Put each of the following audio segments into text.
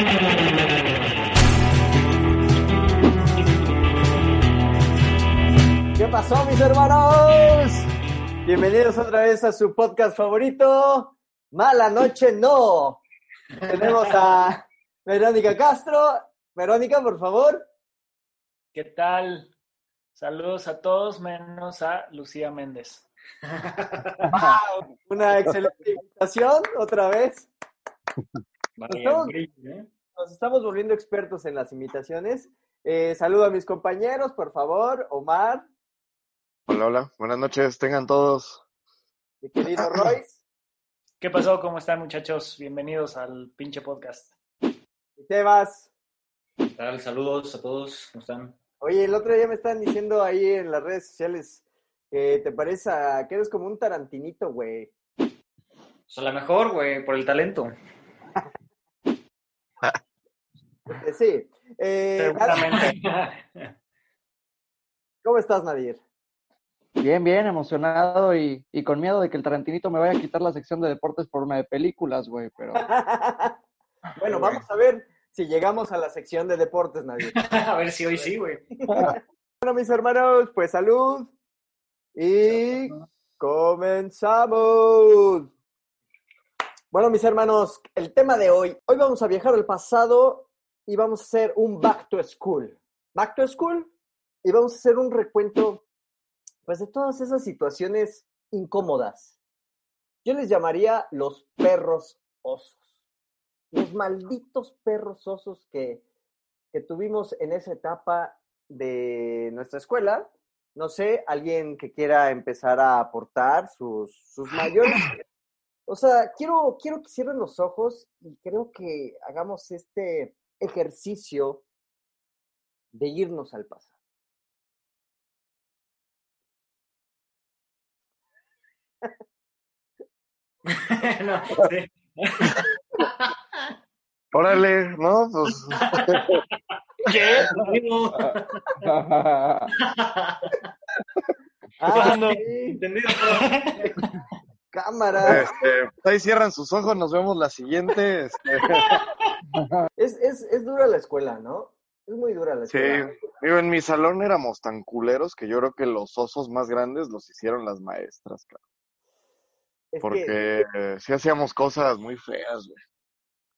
¿Qué pasó, mis hermanos? Bienvenidos otra vez a su podcast favorito, Mala Noche No. Tenemos a Verónica Castro. Verónica, por favor. ¿Qué tal? Saludos a todos, menos a Lucía Méndez. Wow, una excelente invitación, otra vez. Estamos- ¿eh? Nos estamos volviendo expertos en las imitaciones. Eh, saludo a mis compañeros, por favor. Omar, Hola, hola. Buenas noches, tengan todos. mi querido Royce, ¿Qué pasó? ¿Cómo están, muchachos? Bienvenidos al pinche podcast. y Tebas. ¿Qué tal? Saludos a todos, ¿cómo están? Oye, el otro día me están diciendo ahí en las redes sociales que te parece a- que eres como un tarantinito, güey. Pues a lo mejor, güey, por el talento. Eh, sí. Eh, Seguramente. ¿Cómo estás, Nadir? Bien, bien, emocionado y, y con miedo de que el Tarantinito me vaya a quitar la sección de deportes por una de películas, güey, pero bueno, vamos a ver si llegamos a la sección de deportes, Nadir. a ver si hoy sí, güey. Bueno, mis hermanos, pues salud. Y comenzamos. Bueno, mis hermanos, el tema de hoy. Hoy vamos a viajar al pasado y vamos a hacer un back to school. Back to school y vamos a hacer un recuento, pues, de todas esas situaciones incómodas. Yo les llamaría los perros osos. Los malditos perros osos que, que tuvimos en esa etapa de nuestra escuela. No sé, alguien que quiera empezar a aportar sus, sus mayores. O sea, quiero, quiero que cierren los ojos y creo que hagamos este ejercicio de irnos al pasado. no, sí. Órale, ¿no? Pues ¿Qué? Ah, no. sí, Entendido. Cámara. este, ahí cierran sus ojos, nos vemos la siguiente. este. Es, es, es dura la escuela, ¿no? Es muy dura la sí, escuela. digo, en mi salón éramos tan culeros que yo creo que los osos más grandes los hicieron las maestras, claro. Es que, Porque eh, sí hacíamos cosas muy feas, güey.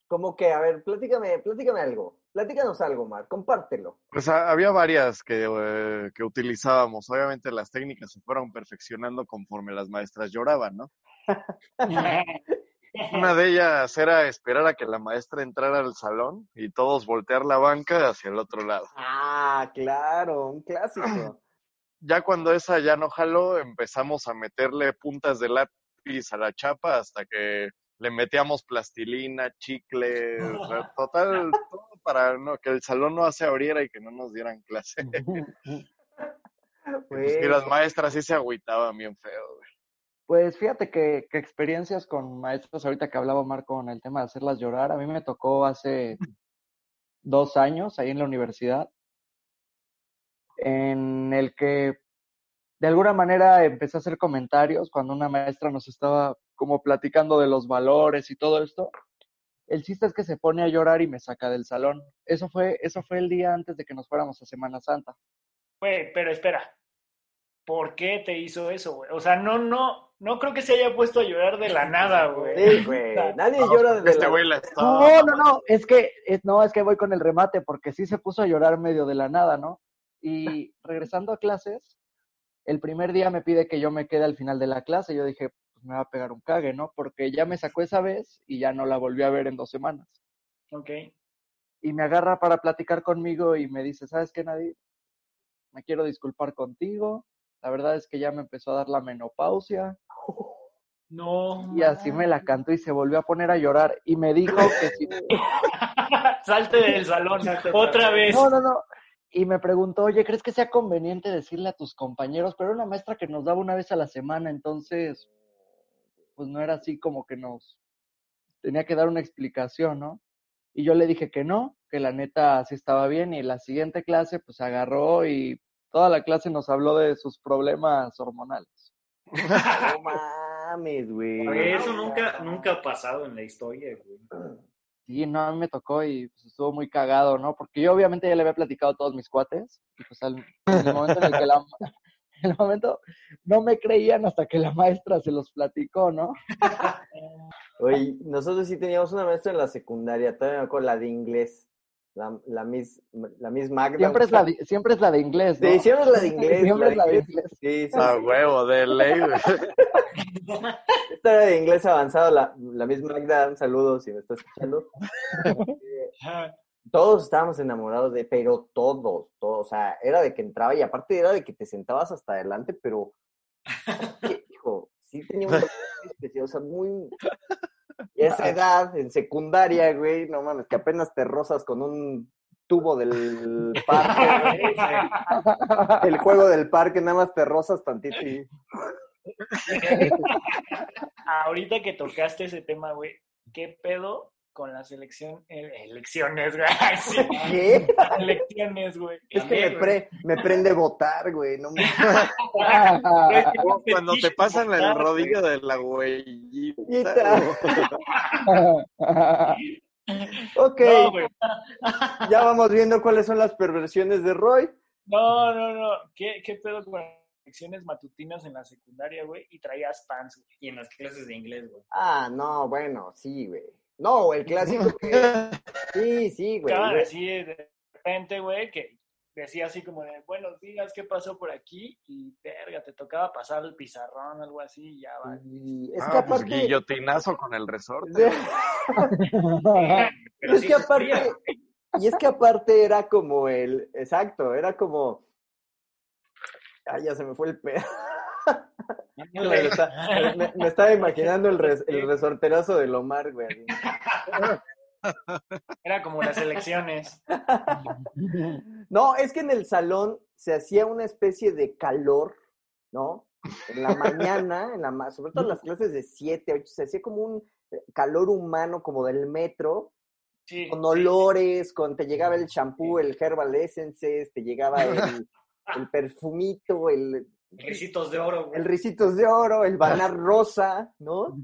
como que, a ver, platícame, platícame algo. Platícanos algo, Mar, compártelo. Pues ha- había varias que, eh, que utilizábamos. Obviamente las técnicas se fueron perfeccionando conforme las maestras lloraban, ¿no? Una de ellas era esperar a que la maestra entrara al salón y todos voltear la banca hacia el otro lado. Ah, claro, un clásico. Ya cuando esa ya no jaló, empezamos a meterle puntas de lápiz a la chapa hasta que le metíamos plastilina, chicle, total, todo para no, que el salón no se abriera y que no nos dieran clase. Pues que las maestras sí se agüitaban bien feo, güey. pues fíjate que, que experiencias con maestros, ahorita que hablaba Omar con el tema de hacerlas llorar, a mí me tocó hace dos años ahí en la universidad, en el que de alguna manera empecé a hacer comentarios cuando una maestra nos estaba como platicando de los valores y todo esto. El chiste es que se pone a llorar y me saca del salón. Eso fue, eso fue el día antes de que nos fuéramos a Semana Santa. Güey, pero espera. ¿Por qué te hizo eso, güey? O sea, no, no, no creo que se haya puesto a llorar de la nada, güey. Sí, güey. Nadie llora desde Este la... estaba... No, no, no, es que, es, no, es que voy con el remate, porque sí se puso a llorar medio de la nada, ¿no? Y regresando a clases, el primer día me pide que yo me quede al final de la clase. Yo dije, pues me va a pegar un cague, ¿no? Porque ya me sacó esa vez y ya no la volví a ver en dos semanas. Ok. Y me agarra para platicar conmigo y me dice, ¿sabes qué, Nadir? Me quiero disculpar contigo. La verdad es que ya me empezó a dar la menopausia. No. Y así me la cantó y se volvió a poner a llorar. Y me dijo que si, Salte del salón Salte otra vez. No, no, no. Y me preguntó, oye, ¿crees que sea conveniente decirle a tus compañeros? Pero era una maestra que nos daba una vez a la semana, entonces, pues no era así como que nos tenía que dar una explicación, ¿no? Y yo le dije que no, que la neta sí estaba bien. Y la siguiente clase, pues agarró y toda la clase nos habló de sus problemas hormonales. No mames, güey. Güey, Eso nunca, nunca ha pasado en la historia, güey. Sí, no, a mí me tocó y pues, estuvo muy cagado, ¿no? Porque yo obviamente ya le había platicado a todos mis cuates y pues al, en el momento en el que la, en el momento no me creían hasta que la maestra se los platicó, ¿no? Oye, nosotros sí teníamos una maestra en la secundaria, todavía me acuerdo, la de inglés. La, la Miss, la Miss Magda. Siempre es la de, siempre es la de inglés, ¿no? Sí, siempre es la de inglés. Siempre es la de inglés. inglés. Sí, sí. A huevo, de ley, güey. Esta era de inglés avanzado, la, la Miss Magda, un saludo si me está escuchando. Todos estábamos enamorados de, pero todos, todos, o sea, era de que entraba y aparte era de que te sentabas hasta adelante, pero, ¿qué, hijo, sí tenía un especial, o sea, muy... Y esa edad, en secundaria, güey, no mames, que apenas te rozas con un tubo del parque, güey, el juego del parque, nada más te rozas tantito y... Ahorita que tocaste ese tema, güey, ¿qué pedo con las elección, eh, elecciones, güey? Sí, ¿Qué? elecciones, güey. Es que me, pre- me prende votar, güey, no. Como Cuando te pasan el rodillo de la huellita. Ok, No, güey. ya vamos viendo cuáles son las perversiones de Roy. No, no, no. ¿Qué, qué pedo con las elecciones matutinas en la secundaria, güey? Y traías pants, güey. Y en las clases de inglés, güey. Ah, no, bueno, sí, güey. No, el clásico que... Sí, sí, güey. Estaban güey. así de repente, güey, que decía así como de, buenos días, ¿qué pasó por aquí? Y, verga, te tocaba pasar el pizarrón, algo así, y ya va. Y es que Ah, pues guillotinazo con el resorte. Pero es sí que aparte... Y es que aparte era como el... Exacto, era como... Ay, ya se me fue el pedo. Me, está- me- me estaba imaginando el, res- el resorterazo del Omar, güey. Era como las elecciones. No, es que en el salón se hacía una especie de calor, ¿no? En la mañana, en la sobre todo en las clases de 7, 8, se hacía como un eh, calor humano, como del metro, Sí, con sí, olores, con te llegaba el champú, el herbal essences, te llegaba el, el perfumito, el, Ricitos de oro, güey. el ricitos de oro, el banar rosa, ¿no?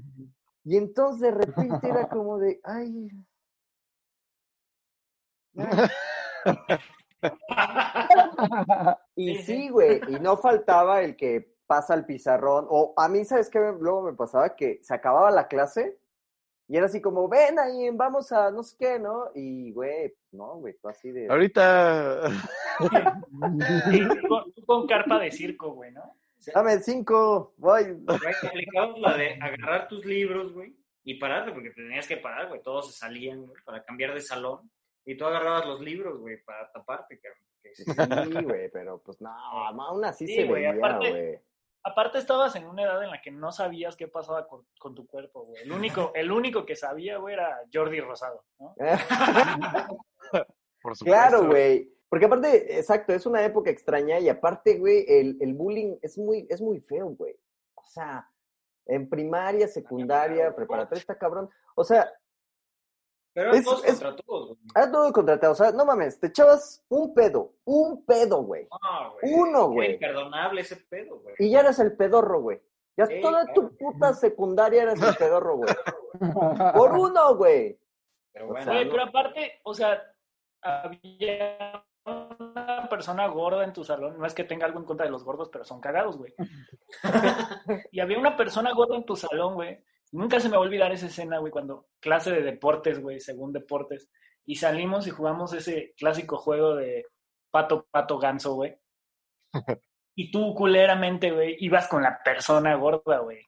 Y entonces de repente era como de, ay. Y Sí, güey, y no faltaba el que pasa el pizarrón, o a mí, ¿sabes qué? Luego me pasaba que se acababa la clase y era así como, ven ahí, vamos a no sé qué, ¿no? Y, güey, no, güey, tú así de... Ahorita. Sí, con, con carpa de circo, güey, ¿no? Dame cinco, voy. Güey, aplicabas la de agarrar tus libros, güey, y pararte, porque te tenías que parar, güey. Todos se salían, güey, para cambiar de salón. Y tú agarrabas los libros, güey, para taparte, cabrón. sí, güey, pero pues no, aún así Sí, se güey, veía, aparte- güey. Aparte estabas en una edad en la que no sabías qué pasaba con, con tu cuerpo, güey. El único, el único que sabía, güey, era Jordi Rosado, ¿no? Por supuesto. Claro, güey. Porque aparte, exacto, es una época extraña y aparte, güey, el, el bullying es muy, es muy feo, güey. O sea, en primaria, secundaria, preparatoria está cabrón. O sea, Pero Es- todos es- contra todos, güey. era todo contratado. O sea, no mames, te echabas un pedo, un pedo, güey. No, güey. Uno, güey. imperdonable ese pedo, güey. Y ya eras el pedorro, güey. Ya toda tu puta secundaria eras el pedorro, güey. Por uno, güey. Pero o bueno, sea, Güey, no- pero aparte, o sea, había una persona gorda en tu salón. No es que tenga algo en contra de los gordos, pero son cagados, güey. y había una persona gorda en tu salón, güey. Nunca se me va a olvidar esa escena, güey, cuando clase de deportes, güey, según deportes. Y salimos y jugamos ese clásico juego de pato, pato, ganso, güey. Y tú, culeramente, güey, ibas con la persona gorda, güey.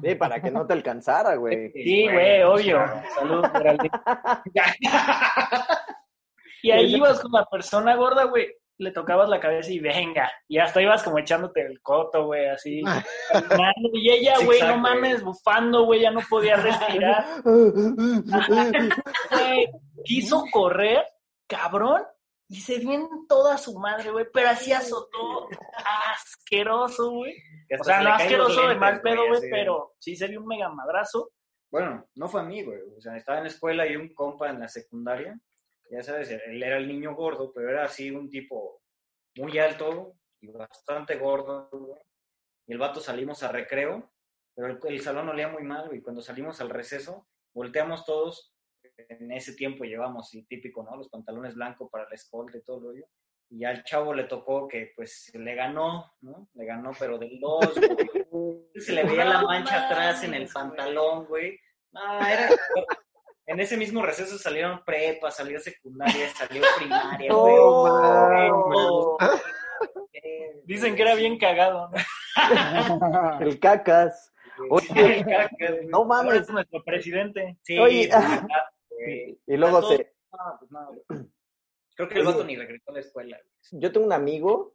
Sí, para que no te alcanzara, güey. Sí, güey, obvio. Saludos, Geraldine. y ahí ibas con la persona gorda, güey. Le tocabas la cabeza y venga. Y hasta ibas como echándote el coto, güey, así. caminando. Y ella, güey, no mames, bufando, güey, ya no podía respirar. Güey, quiso correr, cabrón, y se dio en toda su madre, güey. Pero así azotó asqueroso, güey. O sea, se no asqueroso de mal pedo, güey, pero sí se dio un mega madrazo. Bueno, no fue a mí, güey. O sea, estaba en la escuela y un compa en la secundaria. Ya sabes, él era el niño gordo, pero era así un tipo muy alto y bastante gordo, güey. Y el vato salimos a recreo, pero el, el salón olía muy mal, güey. Cuando salimos al receso, volteamos todos en ese tiempo llevamos el típico, ¿no? Los pantalones blancos para la escolta y todo lo rollo. Y al chavo le tocó que, pues, le ganó, ¿no? Le ganó, pero del 2, Se le veía la mancha atrás en el pantalón, güey. No, era... En ese mismo receso salieron prepa, salió secundaria, salió primaria, güey. No. Dicen que era bien cagado, ¿no? El cacas. Oye, El caca, güey. no mames. es nuestro presidente. Sí, Oye. ah, güey. Y luego se, No, pues, no. Creo que el vato ni regresó a la escuela. yo tengo un amigo,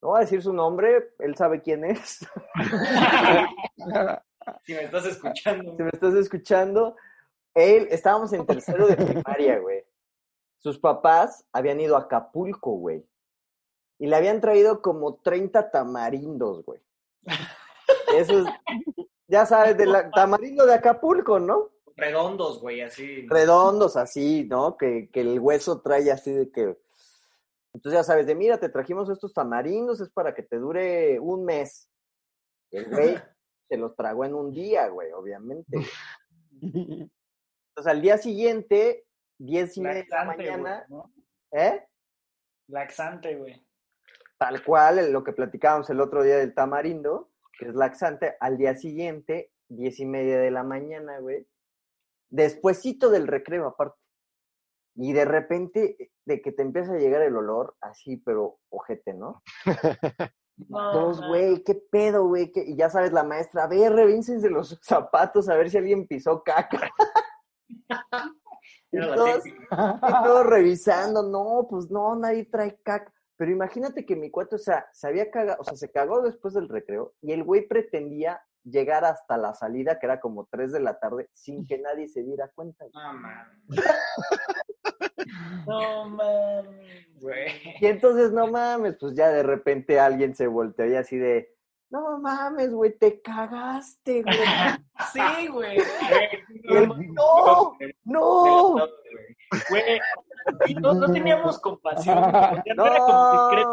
no voy a decir su nombre, él sabe quién es. Si me estás escuchando. Si me estás escuchando, él, estábamos en tercero de primaria, güey. Sus papás habían ido a Acapulco, güey. Y le habían traído como 30 tamarindos, güey. Eso es, ya sabes, del tamarindo de Acapulco, ¿no? Redondos, güey, así. redondos así, ¿no? Que, que el hueso trae así de que... Entonces ya sabes, de mira, te trajimos estos tamarindos, es para que te dure un mes. El güey se los tragó en un día, güey, obviamente. Entonces al día siguiente, diez y media de la mañana, ¿no? ¿eh? Laxante, güey. Tal cual, lo que platicábamos el otro día del tamarindo, que es laxante, al día siguiente, diez y media de la mañana, güey. Despuésito del recreo, aparte. Y de repente, de que te empieza a llegar el olor, así, pero ojete, ¿no? No, Dos, güey, qué pedo, güey. Y ya sabes, la maestra, a ver, revísense los zapatos, a ver si alguien pisó caca. Y todos, típica. y todos revisando, no, pues no, nadie trae caca. Pero imagínate que mi cuate, o sea, se había cagado, o sea, se cagó después del recreo y el güey pretendía llegar hasta la salida, que era como 3 de la tarde, sin que nadie se diera cuenta. No, man. No mames. Güey. Y entonces, no mames, pues ya de repente alguien se volteó y así de, no mames, güey, te cagaste, güey. Sí, güey. No, no. Güey, y no, no teníamos compasión. güey. Ya no era No. como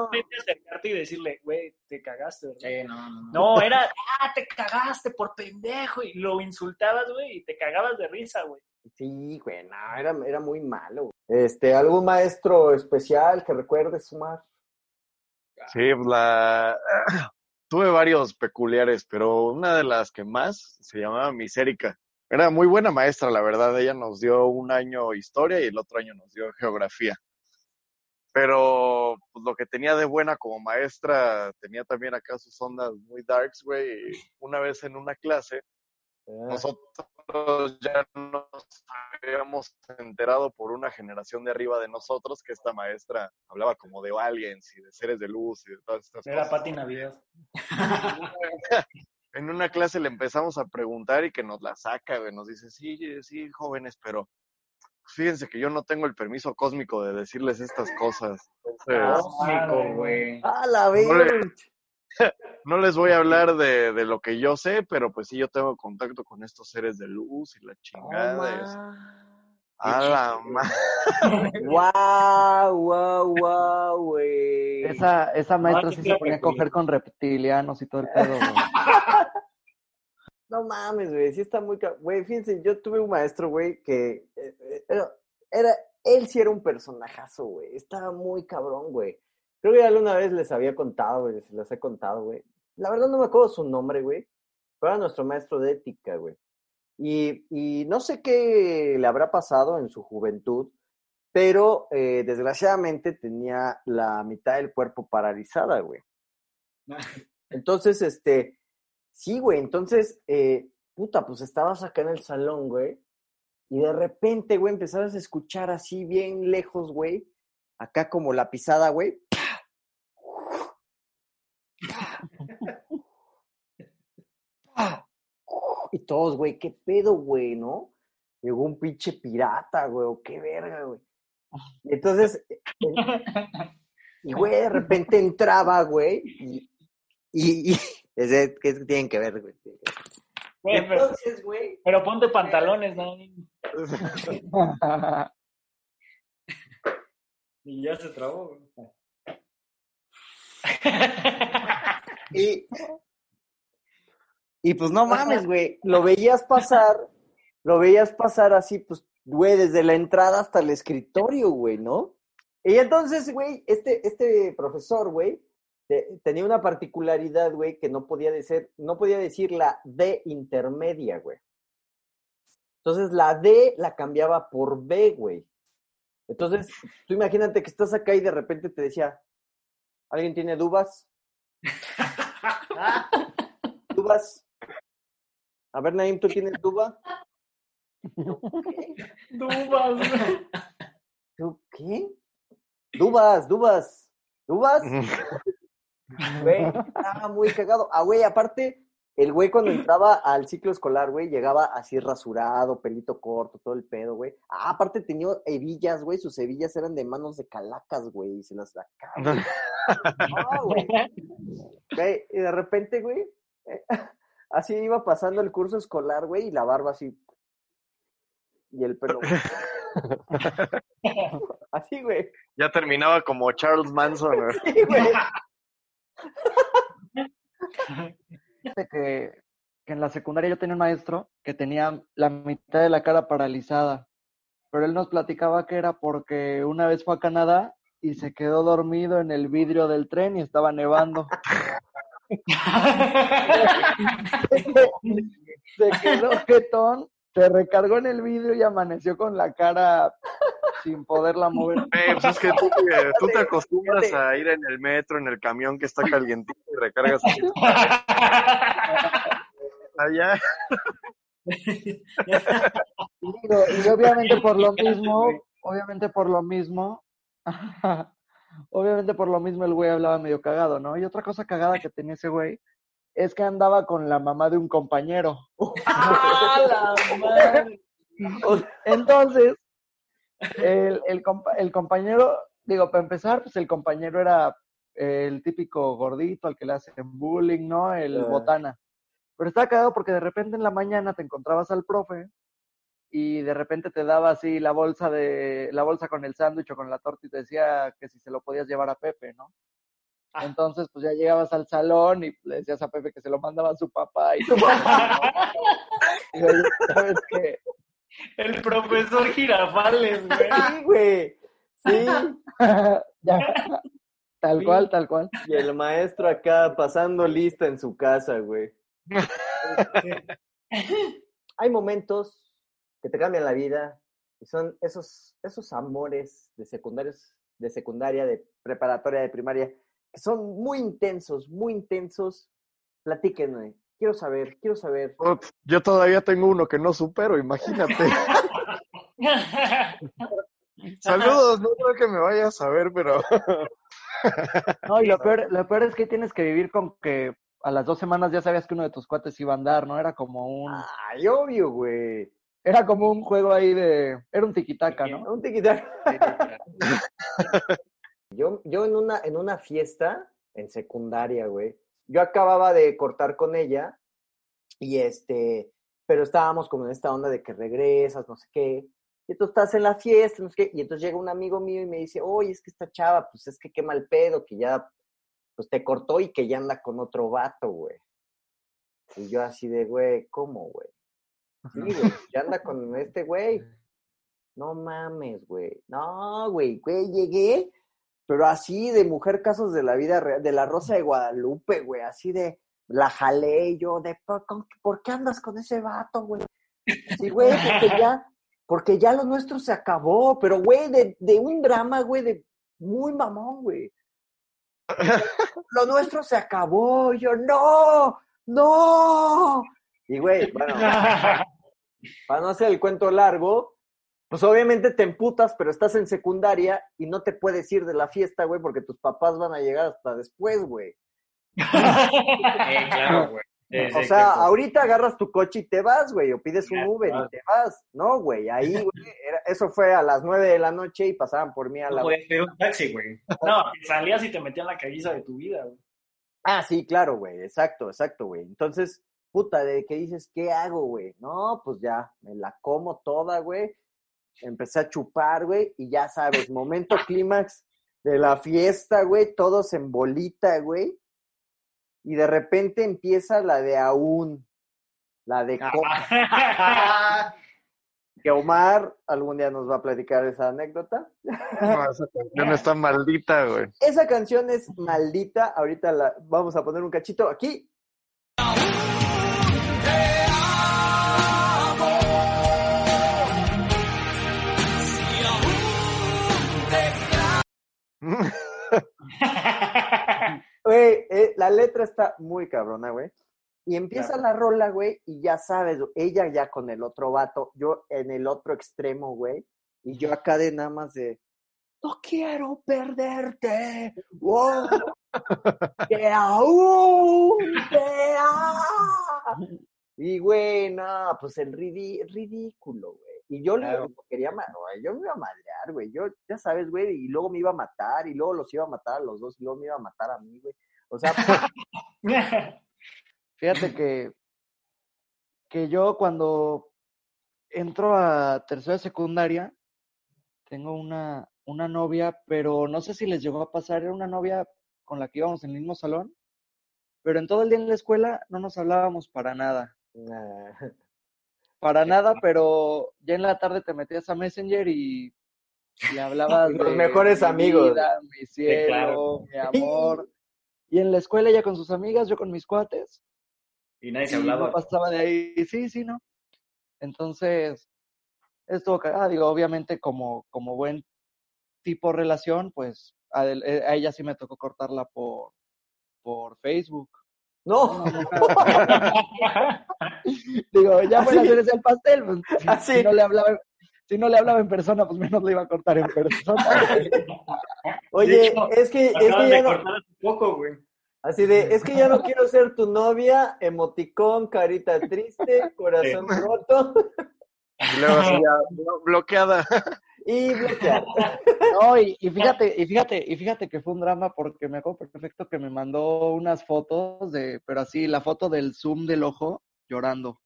discretamente acercarte y decirle, güey, te cagaste, ¿verdad? Sí, no, no. No, era, ah, te cagaste por pendejo. Y lo insultabas, güey, y te cagabas de risa, güey. Sí, güey, no, era, era muy malo. güey. Este, ¿algún maestro especial que recuerdes, Sumar? Sí, pues la... Tuve varios peculiares, pero una de las que más se llamaba Misérica. Era muy buena maestra, la verdad. Ella nos dio un año historia y el otro año nos dio geografía. Pero pues, lo que tenía de buena como maestra, tenía también acá sus ondas muy darks, güey. Una vez en una clase, nosotros ya nos habíamos enterado por una generación de arriba de nosotros que esta maestra hablaba como de aliens y de seres de luz y de todas estas Era cosas. Pati Navidad. En una clase le empezamos a preguntar y que nos la saca, güey. Nos dice, sí, sí, jóvenes, pero fíjense que yo no tengo el permiso cósmico de decirles estas cosas. Entonces, Cósmico, güey. ¡Ah, la No le- verga! no les voy a hablar de, de lo que yo sé, pero pues sí, yo tengo contacto con estos seres de luz y la chingada. y es- A la ma- ¡Guau, guau, guau, güey! Esa, esa maestra sí se ponía a coger con reptilianos y todo el pedo, güey. No mames, güey, sí está muy... Güey, fíjense, yo tuve un maestro, güey, que eh, eh, era, era- Él sí era un personajazo, güey. Estaba muy cabrón, güey. Creo que ya alguna vez les había contado, güey, se les he contado, güey. La verdad no me acuerdo su nombre, güey. Pero era nuestro maestro de ética, güey. Y, y no sé qué le habrá pasado en su juventud, pero eh, desgraciadamente tenía la mitad del cuerpo paralizada, güey. Entonces, este, sí, güey, entonces, eh, puta, pues estabas acá en el salón, güey, y de repente, güey, empezabas a escuchar así bien lejos, güey, acá como la pisada, güey. Y todos, güey, qué pedo, güey, ¿no? Llegó un pinche pirata, güey, o qué verga, güey. Y entonces, eh, y güey, de repente entraba, güey, y, y, y ese, ¿qué tienen que ver, güey? Güey, Entonces, güey, pero ponte pantalones, ¿no? Y ya se trabó, güey. Y, y pues no mames, güey, lo veías pasar, lo veías pasar así, pues güey, desde la entrada hasta el escritorio, güey, ¿no? Y entonces, güey, este, este profesor, güey, te- tenía una particularidad, güey, que no podía decir, no podía decir la D intermedia, güey. Entonces la D la cambiaba por B, güey. Entonces, tú imagínate que estás acá y de repente te decía, ¿alguien tiene dubas? ¿Dubas? A ver, Naim, ¿tú tienes duba? Dubas. ¿Tú qué? Dubas, dubas, dubas. Güey, estaba muy cagado. Ah, güey, aparte, el güey cuando entraba al ciclo escolar, güey, llegaba así rasurado, pelito corto, todo el pedo, güey. Ah, aparte tenía hebillas, güey, sus hebillas eran de manos de calacas, güey, y se las sacaba. No, güey. Güey, y de repente, güey, eh, así iba pasando el curso escolar, güey, y la barba así. Y el pelo. güey. Así, güey. Ya terminaba como Charles Manson. güey. Sí, güey. Que en la secundaria yo tenía un maestro que tenía la mitad de la cara paralizada, pero él nos platicaba que era porque una vez fue a Canadá y se quedó dormido en el vidrio del tren y estaba nevando. se quedó jetón, se recargó en el vidrio y amaneció con la cara sin poderla mover. Eh, pues es que tú, te- tú te acostumbras a ir en el metro, en el camión que está calientito y recargas así. allá. Y obviamente por lo mismo, obviamente por lo mismo, obviamente por lo mismo el güey hablaba medio cagado, ¿no? Y otra cosa cagada que tenía ese güey es que andaba con la mamá de un compañero. ¡Ah, la madre! Entonces, el, el, compa- el compañero, digo, para empezar, pues el compañero era el típico gordito al que le hacen bullying, ¿no? El Ah. botana. Pero estaba cagado porque de repente en la mañana te encontrabas al profe y de repente te daba así la bolsa de la bolsa con el sándwich o con la torta y te decía que si se lo podías llevar a Pepe, ¿no? Entonces, pues ya llegabas al salón y le decías a Pepe que se lo mandaba a su papá y su papá. y ¿sabes qué? El profesor Girafales, güey. Sí, güey. Sí. Ya. Tal Sí. cual, tal cual. Y el maestro acá pasando lista en su casa, güey. Hay momentos que te cambian la vida y son esos, esos amores de secundarios, de secundaria, de preparatoria, de primaria, son muy intensos, muy intensos. Platíquenme. Quiero saber, quiero saber. Ups, Yo todavía tengo uno que no supero, imagínate. Saludos, no creo que me vayas a ver, pero No, y lo peor, lo peor es que tienes que vivir con que a las dos semanas ya sabías que uno de tus cuates iba a andar, ¿no? Era como un, Ay, obvio, güey. era como un juego ahí de, era un tiquitaca, ¿no? Un tiquitac. Yo, yo en una, en una fiesta en secundaria, güey, yo acababa de cortar con ella y este, pero estábamos como en esta onda de que regresas, no sé qué. Y tú estás en la fiesta, no sé qué, y entonces llega un amigo mío y me dice, oye, es que esta chava, pues es que qué mal pedo, que ya, pues te cortó y que ya anda con otro vato, güey. Y yo así de, güey, ¿cómo, güey? Sí, güey, ya anda con este güey. No mames, güey. No, güey, güey, llegué, pero así de mujer casos de la vida real, de la Rosa de Guadalupe, güey, así de la jalé yo de ¿por, con- ¿por qué andas con ese vato, güey? Sí, güey, porque ya, porque ya lo nuestro se acabó, pero güey, de, de un drama, güey, de muy mamón, güey. Lo nuestro se acabó, yo, no, no. Y güey, bueno, para no hacer el cuento largo, pues obviamente te emputas, pero estás en secundaria y no te puedes ir de la fiesta, güey, porque tus papás van a llegar hasta después, güey. Eh, claro, güey. O sea, que- ahorita agarras tu coche y te vas, güey, o pides un Uber claro. y te vas. No, güey, ahí, güey, era- eso fue a las nueve de la noche y pasaban por mí a No la... podías pedir un taxi, güey. No, salías y te metían la caguiza de tu vida, güey. Ah, sí, claro, güey, exacto, exacto, güey. Entonces, puta, de que dices, ¿qué hago, güey? No, pues ya, me la como toda, güey. Empecé a chupar, güey, y ya sabes, momento clímax de la fiesta, güey, todos en bolita, güey. Y de repente empieza la de aún, la de coca. que Omar algún día nos va a platicar esa anécdota. No, esa canción está maldita, güey. Esa canción es maldita. Ahorita la vamos a poner un cachito aquí. Güey, eh, la letra está muy cabrona, güey. Y empieza la rola, güey, y ya sabes, ella ya con el otro vato, yo en el otro extremo, güey, y yo acá de nada más de, no quiero perderte, wow, que aún te amo". Y, güey, no, pues el ridículo, güey. Y yo le Claro. quería, ma- güey, yo me iba a madrear, güey. Yo, ya sabes, güey, y luego me iba a matar, y luego los iba a matar a los dos, y luego me iba a matar a mí, güey. O sea, Fíjate que, que yo cuando entro a tercera secundaria, tengo una, una novia, pero no sé si les llegó a pasar, era una novia con la que íbamos en el mismo salón, pero en todo el día en la escuela no nos hablábamos para nada, nah. Para nada, pero ya en la tarde te metías a Messenger y le hablabas Los de mejores mi amigos. vida, mi cielo, claro. mi amor. Y en la escuela ella con sus amigas, yo con mis cuates. Y nadie se hablaba. no pasaba de ahí, sí, sí, ¿no? Entonces, estuvo cagada, digo, obviamente como, como buen tipo relación, pues a, eh, a ella sí me tocó cortarla por, por Facebook. No, digo, ya fue la Así. cereza del pastel, pues, si, Así. si no le hablaba, si no le hablaba en persona, pues menos le iba a cortar en persona. oye, hecho, es que, es que ya no, poco, güey. así de, es que ya no quiero ser tu novia, emoticón, carita triste, corazón roto Y luego así ya, blo- bloqueada. Y bloquear. No, y, y fíjate, y fíjate, y fíjate que fue un drama porque me acuerdo perfecto que me mandó unas fotos de, pero así, la foto del zoom del ojo llorando.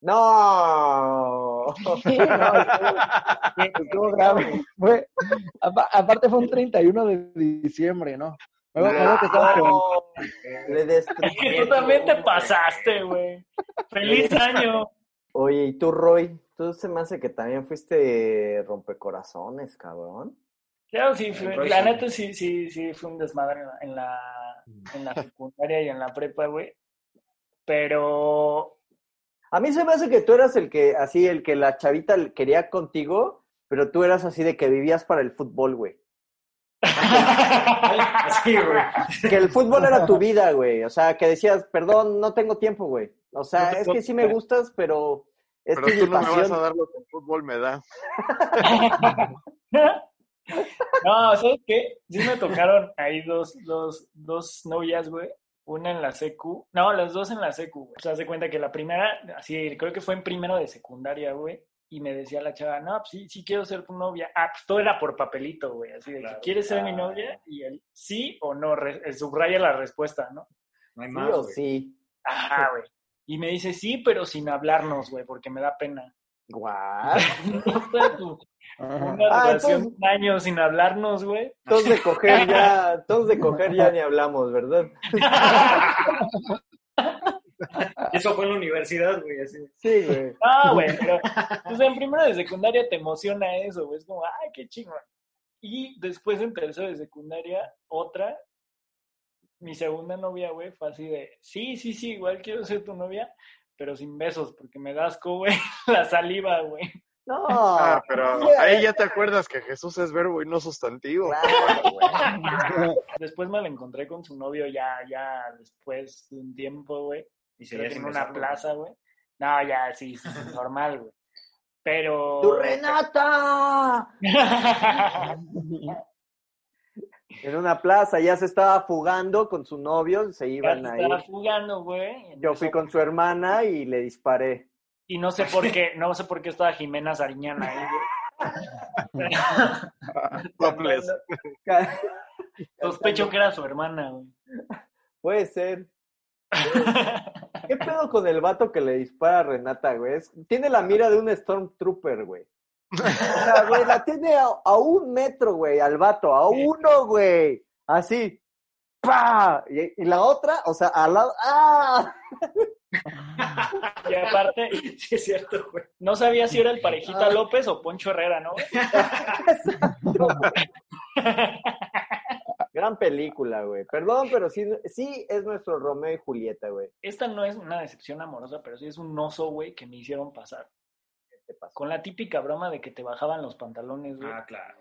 No. Sí, no, estuvo, grave. Fue, apa- aparte fue un 31 de diciembre, ¿no? Me acuerdo- me acuerdo que estaba con- No. Le destruí. que tú también te pasaste, güey. Feliz año. Oye, ¿y tú, Roy? Tú se me hace que también fuiste rompecorazones, cabrón. Claro, sí, la neta sí, sí, sí, fue un desmadre en la, en la, en la secundaria y en la prepa, güey. Pero A mí se me hace que tú eras el que, así, el que la chavita quería contigo, pero tú eras así de que vivías para el fútbol, güey. Así, güey. Que el fútbol era tu vida, güey. O sea, que decías, perdón, no tengo tiempo, güey. O sea, No es puedo que sí me gustas, pero es Pero que tú mi no me vas a dar lo que el fútbol me da. No, ¿sabes qué? Sí me tocaron ahí dos, dos, dos novias, güey. Una en la secu. No, las dos en la secu, güey. O sea, se cuenta que la primera, así, creo que fue en primero de secundaria, güey. Y me decía la chava, no, pues sí, sí quiero ser tu novia. Ah, pues todo era por papelito, güey. Así de Claro. que quieres ser mi novia y el sí o no, re- eh, subraya la respuesta, ¿no? No hay Sí más, o güey. sí. Ajá, güey. Y me dice, sí, pero sin hablarnos, güey, porque me da pena. Guau. Una Ah, relación entonces- de un año sin hablarnos, güey. Todos de coger ya, todos de coger ya ni hablamos, ¿verdad? Eso fue en la universidad, güey, así. Sí, güey. No, güey, pero pues en primero de secundaria te emociona eso, güey. Es como, ay, qué chingón. Y después en tercero de secundaria, otra, mi segunda novia, güey, fue así de, sí, sí, sí, igual quiero ser tu novia, pero sin besos, porque me da asco, güey, la saliva, güey. No. Ah, pero ahí ya te acuerdas que Jesús es verbo y no sustantivo. Claro. Después me la encontré con su novio ya, ya después de un tiempo, güey. Y sin en una besarlo, plaza, güey. No, ya, sí, sí, normal, güey. Pero... ¡Tu Renata! En una plaza, ya se estaba fugando con su novio, se Ya iban se ahí. estaba jugando, güey. Yo fui con su hermana y le disparé. Y no sé por qué, no sé por qué estaba Jimena Sariñana ahí, güey. Topless. Sospecho que era su hermana, güey. Puede ser. ¿Qué pedo con el vato que le dispara a Renata, güey? Tiene la mira de un Stormtrooper, güey. O sea, güey, la tiene a, a un metro, güey, al vato, a uno, güey. Así. ¡Pah! Y, y la otra, o sea, al lado. ¡Ah! Y aparte, Sí, es cierto, güey. no sabía si era el Parejita López o Poncho Herrera, ¿no? Gran película, güey. Perdón, pero sí, sí es nuestro Romeo y Julieta, güey. Esta no es una decepción amorosa, pero sí es un oso, güey, que me hicieron pasar. Con la típica broma de que te bajaban los pantalones, güey. Ah, claro.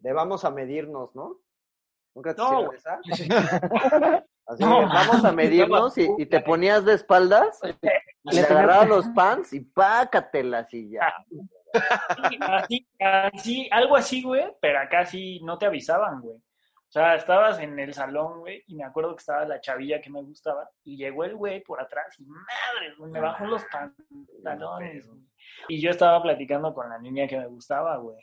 De vamos a medirnos, ¿no? ¿Nunca te No, esa? Así No. de, vamos a medirnos y, y te ponías de espaldas, le agarrabas los pants y pácatelas y ya. Así, así, algo así, güey, pero acá sí no te avisaban, güey. O sea, estabas en el salón, güey, y me acuerdo que estaba la chavilla que me gustaba, y llegó el güey por atrás, y madre, güey, me bajó los pantalones, güey. Y yo estaba platicando con la niña que me gustaba, güey.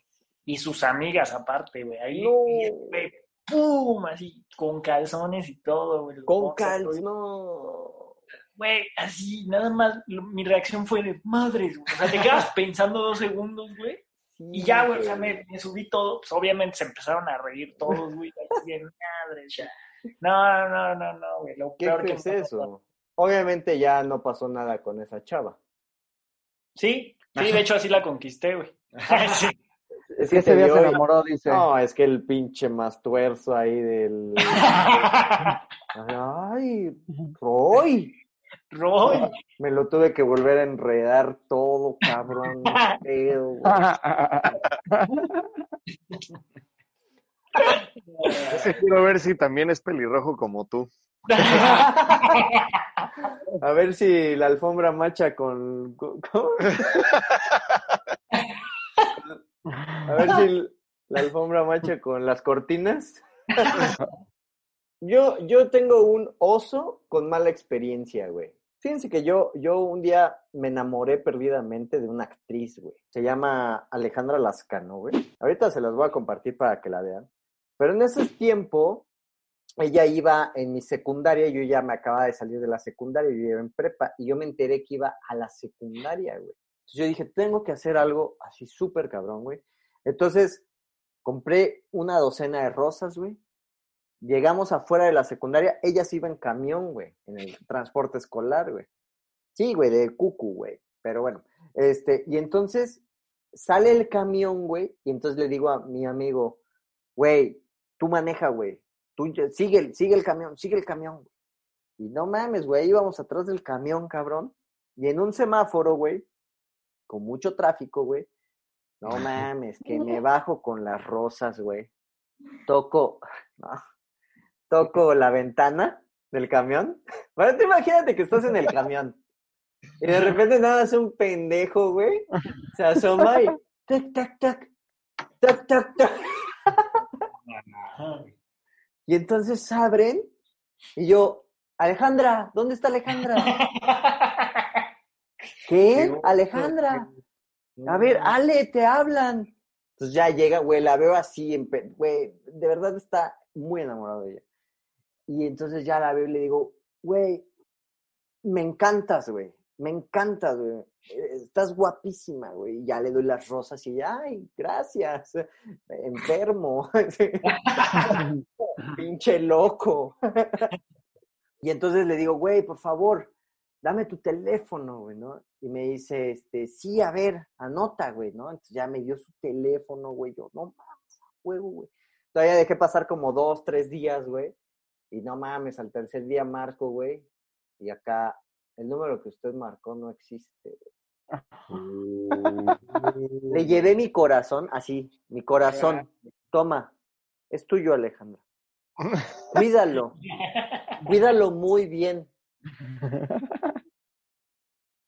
Y sus amigas aparte, güey. Ahí, No. y el güey, ¡pum! Así, con calzones y todo, güey. Con boxers, cal, güey. no. Güey, así, nada más, lo- mi reacción fue de madres, güey. O sea, te quedas pensando dos segundos, güey. Y ya, güey, o sea, me, me subí todo. Pues obviamente se empezaron a reír todos, güey. Así de madres, ya. No, no, no, no, güey. Lo ¿Qué peor que es ha eso? Obviamente ya no pasó nada con esa chava. Sí, sí, de hecho así la conquisté, güey. Sí. Es Que ese día se enamoró, dice. No, es que el pinche más tuerzo ahí del... Ay, Roy. Roy. Me lo tuve que volver a enredar todo, cabrón. pedo, quiero ver si también es pelirrojo como tú. A ver si la alfombra macha con... con- ¿cómo? A ver si la alfombra macha con las cortinas. Yo, yo tengo un oso con mala experiencia, güey. Fíjense que yo, yo un día me enamoré perdidamente de una actriz, güey. Se llama Alejandra Lascano, güey. Ahorita se las voy a compartir para que la vean. Pero en ese tiempo, ella iba en mi secundaria, yo ya me acababa de salir de la secundaria, yo iba en prepa, y yo me enteré que iba a la secundaria, güey. Entonces yo dije, tengo que hacer algo así súper cabrón, güey. Entonces compré una docena de rosas, güey. Llegamos afuera de la secundaria, ella se iba en camión, güey, en el transporte escolar, güey. Sí, güey, de cucu, güey. Pero bueno, este, y entonces sale el camión, güey, y entonces le digo a mi amigo, güey, tú maneja, güey. Tú sigue, el- sigue el camión, sigue el camión, güey. Y no mames, güey, íbamos atrás del camión, cabrón. Y en un semáforo, güey, con mucho tráfico, güey. No mames, que me bajo con las rosas, güey. Toco, no, toco la ventana del camión. Bueno, tú imagínate que estás en el camión. Y de repente nada más un pendejo, güey, se asoma y tac, tac, tac, tac, tac, tac. Y entonces abren y yo, Alejandra, ¿dónde está Alejandra? ¿Qué? Alejandra. A ver, Ale, te hablan. Entonces ya llega, güey, la veo así, en güey, de verdad está muy enamorado de ella. Y entonces ya la veo y le digo, güey, me encantas, güey, me encantas, güey. Estás guapísima, güey. Y ya le doy las rosas y ella, ay, gracias, enfermo. Pinche loco. y entonces le digo, güey, por favor, dame tu teléfono, güey, ¿no? Y me dice, este, sí, a ver, anota, güey, ¿no? Entonces ya me dio su teléfono, güey, yo, no mames, a huevo, güey. Todavía dejé pasar como dos, tres días, güey, y no mames, al tercer día marco, güey, y acá, el número que usted marcó no existe, güey. Le llevé mi corazón, así, mi corazón, toma, es tuyo, Alejandra. Cuídalo, cuídalo muy bien.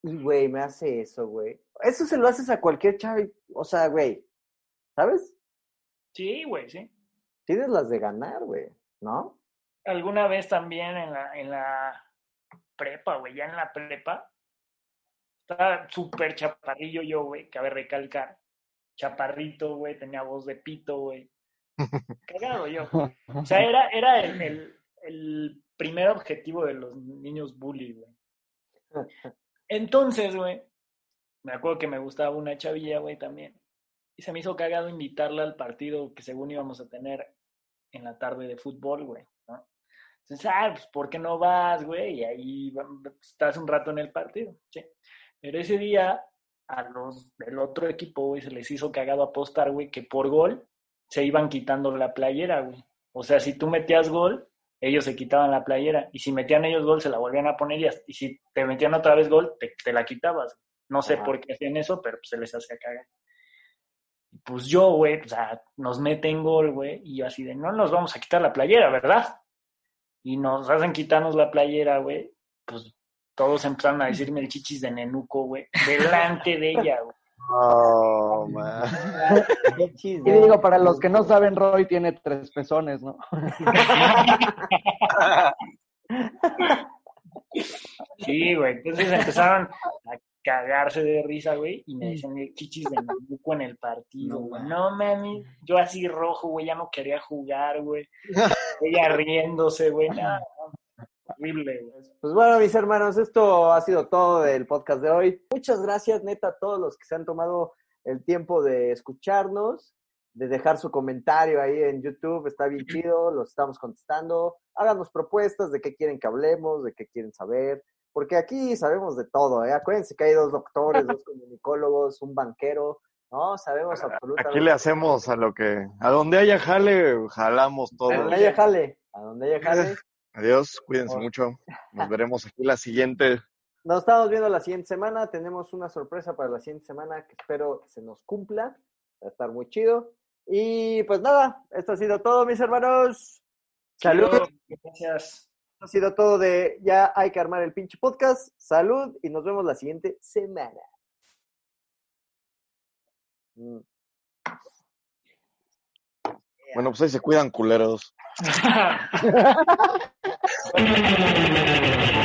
Y, güey, me hace eso, güey. Eso se lo haces a cualquier chavo. O sea, güey, ¿sabes? Sí, güey, sí. Tienes las de ganar, güey, ¿no? Alguna vez también en la, en la prepa, güey, ya en la prepa, estaba súper chaparrillo yo, güey, cabe recalcar. Chaparrito, güey, tenía voz de pito, güey. Cagado yo. O sea, era, era el, el, el primer objetivo de los niños bully, güey. Entonces, güey, me acuerdo que me gustaba una chavilla, güey, también. Y se me hizo cagado invitarla al partido que según íbamos a tener en la tarde de fútbol, güey. Entonces, ah, pues, ¿por qué no vas, güey? Y ahí estás un rato en el partido, sí. Pero ese día, a los del otro equipo, güey, se les hizo cagado apostar, güey, que por gol se iban quitando la playera, güey. O sea, si tú metías gol, ellos se quitaban la playera. Y si metían ellos gol, se la volvían a poner. Y, si te metían otra vez gol, te, te la quitabas. No sé Ajá. por qué hacían eso, pero pues, se les hacía cagar. Pues yo, güey, o sea, nos meten gol, güey, y yo así de, no nos vamos a quitar la playera, ¿verdad? Y nos hacen quitarnos la playera, güey, pues todos empezaron a decirme el chichis de nenuco, güey, delante de ella, güey. Oh, man. Qué Y digo, para los que no saben, Roy tiene tres pezones, ¿no? Sí, güey, entonces empezaron a cagarse de risa, güey, y me decían el chichis de nenuco en el partido, No, güey. man. No, mami, yo así rojo, güey, ya no quería jugar, güey. Ella riéndose, güey, nada, horrible, güey. Pues bueno, mis hermanos, esto ha sido todo del podcast de hoy. Muchas gracias, neta, a todos los que se han tomado el tiempo de escucharnos, de dejar su comentario ahí en YouTube. Está bien chido, los estamos contestando. Háganos propuestas de qué quieren que hablemos, de qué quieren saber, porque aquí sabemos de todo. ¿eh? Acuérdense que hay dos doctores, dos comunicólogos, un banquero. No, sabemos absolutamente. Aquí le hacemos a lo que, a donde haya jale, jalamos A todo. donde haya jale, a donde haya jale. Adiós, cuídense Por- mucho. Nos veremos aquí la siguiente. Nos estamos viendo la siguiente semana. Tenemos una sorpresa para la siguiente semana que espero se nos cumpla. Va a estar muy chido. Y pues nada, esto ha sido todo, mis hermanos. Salud. Gracias. Esto ha sido todo de ya hay que armar el pinche podcast. Salud y nos vemos la siguiente semana. Mm. Bueno, pues ahí se cuidan culeros.